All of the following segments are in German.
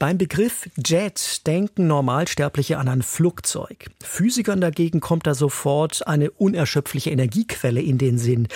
Beim Begriff Jet denken Normalsterbliche an ein Flugzeug. Physikern dagegen kommt da sofort eine unerschöpfliche Energiequelle in den Sinn,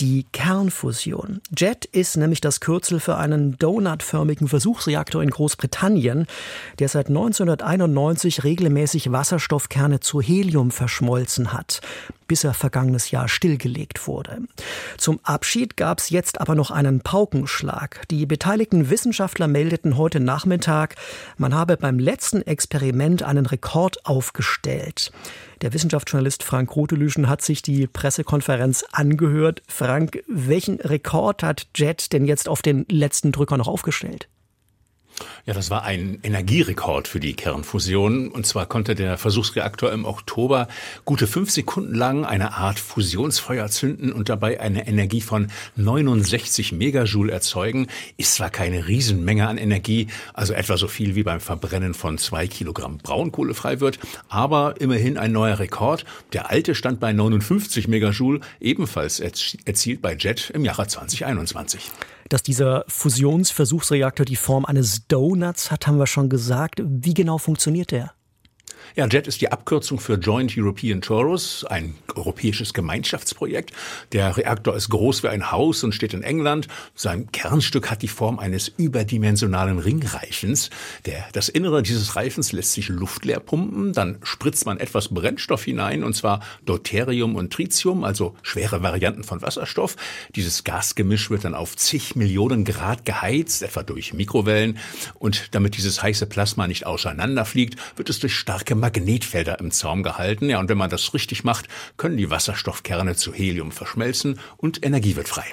die Kernfusion. Jet ist nämlich das Kürzel für einen donutförmigen Versuchsreaktor in Großbritannien, der seit 1991 regelmäßig Wasserstoffkerne zu Helium verschmolzen hat bis er vergangenes Jahr stillgelegt wurde. Zum Abschied gab es jetzt aber noch einen Paukenschlag. Die beteiligten Wissenschaftler meldeten heute Nachmittag, man habe beim letzten Experiment einen Rekord aufgestellt. Der Wissenschaftsjournalist Frank Rotelüschen hat sich die Pressekonferenz angehört. Frank, welchen Rekord hat Jet denn jetzt auf den letzten Drücker noch aufgestellt? Ja, das war ein Energierekord für die Kernfusion. Und zwar konnte der Versuchsreaktor im Oktober gute fünf Sekunden lang eine Art Fusionsfeuer zünden und dabei eine Energie von 69 Megajoule erzeugen. Ist zwar keine Riesenmenge an Energie, also etwa so viel wie beim Verbrennen von zwei Kilogramm Braunkohle frei wird, aber immerhin ein neuer Rekord. Der alte stand bei 59 Megajoule, ebenfalls erzielt bei Jet im Jahre 2021. Dass dieser Fusionsversuchsreaktor die Form eines Donuts hat, haben wir schon gesagt. Wie genau funktioniert der? Ja, JET ist die Abkürzung für Joint European Torus, ein europäisches Gemeinschaftsprojekt. Der Reaktor ist groß wie ein Haus und steht in England. Sein Kernstück hat die Form eines überdimensionalen Ringreifens. Der, das Innere dieses Reifens lässt sich luftleer pumpen. Dann spritzt man etwas Brennstoff hinein, und zwar Deuterium und Tritium, also schwere Varianten von Wasserstoff. Dieses Gasgemisch wird dann auf zig Millionen Grad geheizt, etwa durch Mikrowellen. Und damit dieses heiße Plasma nicht auseinanderfliegt, wird es durch starke Magnetfelder im Zaum gehalten. Ja, und wenn man das richtig macht, können die Wasserstoffkerne zu Helium verschmelzen und Energie wird frei.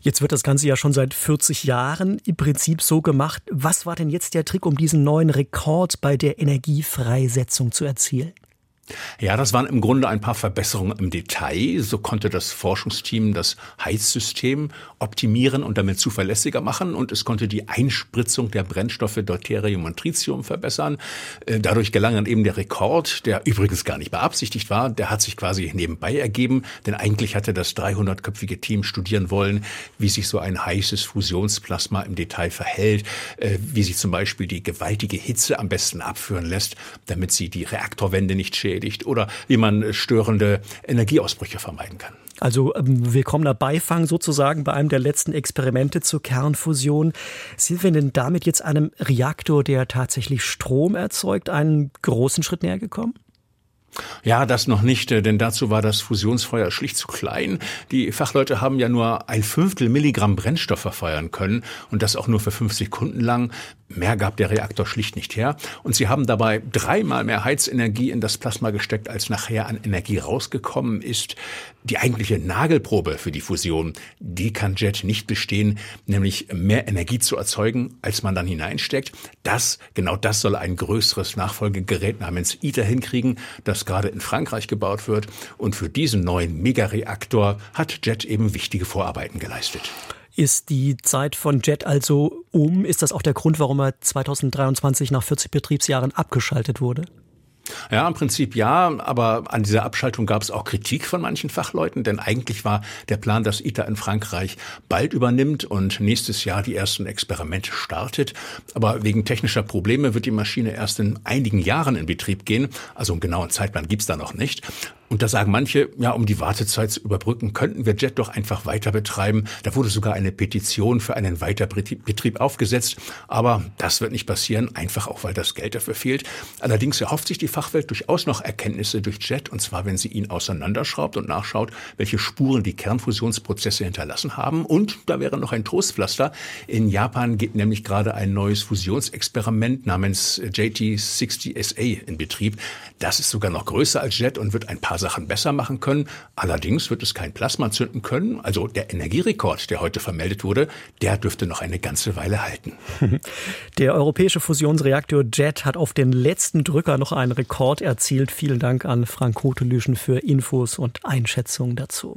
Jetzt wird das Ganze ja schon seit 40 Jahren im Prinzip so gemacht. Was war denn jetzt der Trick, um diesen neuen Rekord bei der Energiefreisetzung zu erzielen? Ja, das waren im Grunde ein paar Verbesserungen im Detail. So konnte das Forschungsteam das Heizsystem optimieren und damit zuverlässiger machen und es konnte die Einspritzung der Brennstoffe Deuterium und Tritium verbessern. Äh, dadurch gelang dann eben der Rekord, der übrigens gar nicht beabsichtigt war. Der hat sich quasi nebenbei ergeben, denn eigentlich hatte das 300-köpfige Team studieren wollen, wie sich so ein heißes Fusionsplasma im Detail verhält, äh, wie sich zum Beispiel die gewaltige Hitze am besten abführen lässt, damit sie die Reaktorwände nicht schädigt beschädigt oder wie man störende Energieausbrüche vermeiden kann. Also ähm, willkommener Beifang sozusagen bei einem der letzten Experimente zur Kernfusion. Sind wir denn damit jetzt einem Reaktor, der tatsächlich Strom erzeugt, einen großen Schritt näher gekommen? Ja, das noch nicht, äh, denn dazu war das Fusionsfeuer schlicht zu klein. Die Fachleute haben ja nur ein Fünftel Milligramm Brennstoff verfeuern können und das auch nur für fünf Sekunden lang. Mehr gab der Reaktor schlicht nicht her. Und sie haben dabei dreimal mehr Heizenergie in das Plasma gesteckt, als nachher an Energie rausgekommen ist. Die eigentliche Nagelprobe für die Fusion, die kann Jet nicht bestehen, nämlich mehr Energie zu erzeugen, als man dann hineinsteckt. Das, genau das soll ein größeres Nachfolgegerät namens ITER hinkriegen, das gerade in Frankreich gebaut wird. Und für diesen neuen Megareaktor hat Jet eben wichtige Vorarbeiten geleistet. Ist die Zeit von Jet also um? Ist das auch der Grund, warum er 2023 nach 40 Betriebsjahren abgeschaltet wurde? Ja, im Prinzip ja, aber an dieser Abschaltung gab es auch Kritik von manchen Fachleuten, denn eigentlich war der Plan, dass ITER in Frankreich bald übernimmt und nächstes Jahr die ersten Experimente startet. Aber wegen technischer Probleme wird die Maschine erst in einigen Jahren in Betrieb gehen. Also einen genauen Zeitplan gibt's da noch nicht. Und da sagen manche, ja, um die Wartezeit zu überbrücken, könnten wir Jet doch einfach weiter betreiben. Da wurde sogar eine Petition für einen Weiterbetrieb aufgesetzt. Aber das wird nicht passieren, einfach auch, weil das Geld dafür fehlt. Allerdings erhofft sich die Fachwelt durchaus noch Erkenntnisse durch Jet, und zwar, wenn sie ihn auseinanderschraubt und nachschaut, welche Spuren die Kernfusionsprozesse hinterlassen haben. Und da wäre noch ein Trostpflaster. In Japan geht nämlich gerade ein neues Fusionsexperiment namens JT60SA in Betrieb. Das ist sogar noch größer als Jet und wird ein paar paar Sachen besser machen können. Allerdings wird es kein Plasma zünden können. Also der Energierekord, der heute vermeldet wurde, der dürfte noch eine ganze Weile halten. Der europäische Fusionsreaktor JET hat auf den letzten Drücker noch einen Rekord erzielt. Vielen Dank an Frank Hotelüschen für Infos und Einschätzungen dazu.